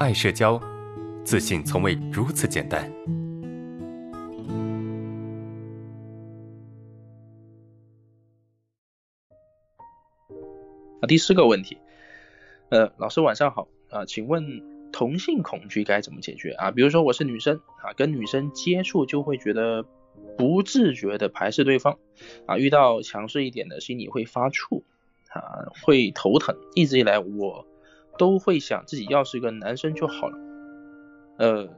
爱社交，自信从未如此简单。啊，第四个问题，呃，老师晚上好啊，请问同性恐惧该怎么解决啊？比如说我是女生啊，跟女生接触就会觉得不自觉的排斥对方啊，遇到强势一点的心里会发怵啊，会头疼。一直以来我。都会想自己要是一个男生就好了，呃，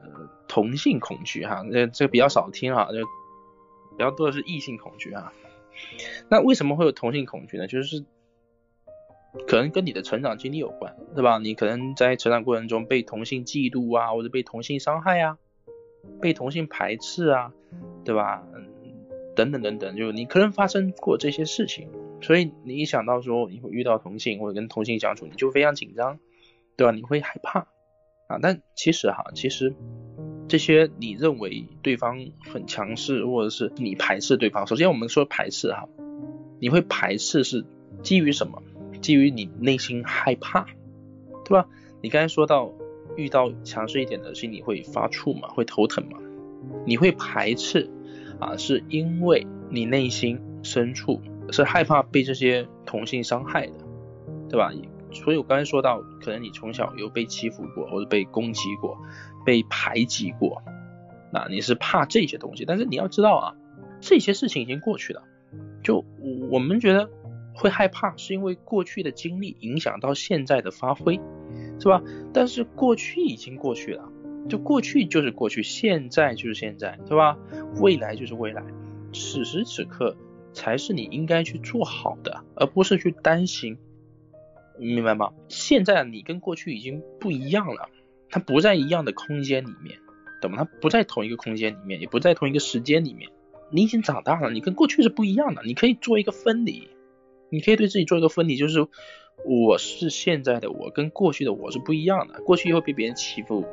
同性恐惧哈，这这个比较少听哈，就比较多的是异性恐惧啊。那为什么会有同性恐惧呢？就是可能跟你的成长经历有关，对吧？你可能在成长过程中被同性嫉妒啊，或者被同性伤害啊，被同性排斥啊，对吧？嗯，等等等等，就你可能发生过这些事情，所以你一想到说你会遇到同性或者跟同性相处，你就非常紧张。对吧？你会害怕啊？但其实哈，其实这些你认为对方很强势，或者是你排斥对方。首先我们说排斥哈，你会排斥是基于什么？基于你内心害怕，对吧？你刚才说到遇到强势一点的心里会发怵嘛，会头疼嘛？你会排斥啊，是因为你内心深处是害怕被这些同性伤害的，对吧？所以我刚才说到，可能你从小有被欺负过，或者被攻击过，被排挤过，那你是怕这些东西。但是你要知道啊，这些事情已经过去了。就我们觉得会害怕，是因为过去的经历影响到现在的发挥，是吧？但是过去已经过去了，就过去就是过去，现在就是现在，对吧？未来就是未来，此时此刻才是你应该去做好的，而不是去担心。明白吗？现在你跟过去已经不一样了，它不在一样的空间里面，懂吗？它不在同一个空间里面，也不在同一个时间里面。你已经长大了，你跟过去是不一样的。你可以做一个分离，你可以对自己做一个分离，就是我是现在的我，跟过去的我是不一样的。过去会被别人欺负、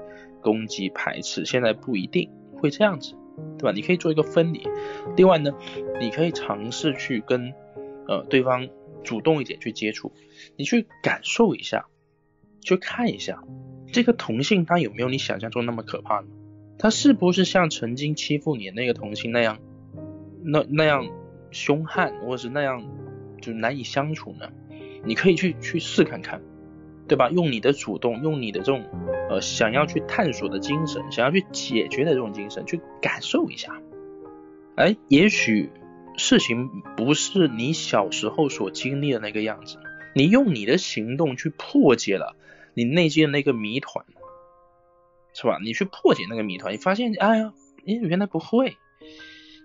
攻击、排斥，现在不一定会这样子，对吧？你可以做一个分离。另外呢，你可以尝试去跟呃对方。主动一点去接触，你去感受一下，去看一下这个同性他有没有你想象中那么可怕呢？他是不是像曾经欺负你那个同性那样，那那样凶悍，或是那样就难以相处呢？你可以去去试看看，对吧？用你的主动，用你的这种呃想要去探索的精神，想要去解决的这种精神，去感受一下，哎，也许。事情不是你小时候所经历的那个样子，你用你的行动去破解了你内心的那个谜团，是吧？你去破解那个谜团，你发现，哎呀，你原来不会，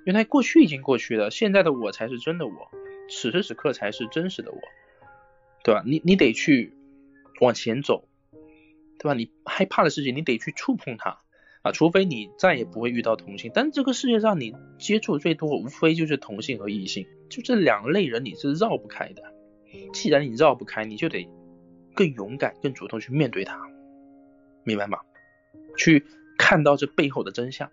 原来过去已经过去了，现在的我才是真的我，此时此刻才是真实的我，对吧？你你得去往前走，对吧？你害怕的事情，你得去触碰它。啊，除非你再也不会遇到同性，但这个世界上你接触最多无非就是同性和异性，就这两类人你是绕不开的。既然你绕不开，你就得更勇敢、更主动去面对它，明白吗？去看到这背后的真相。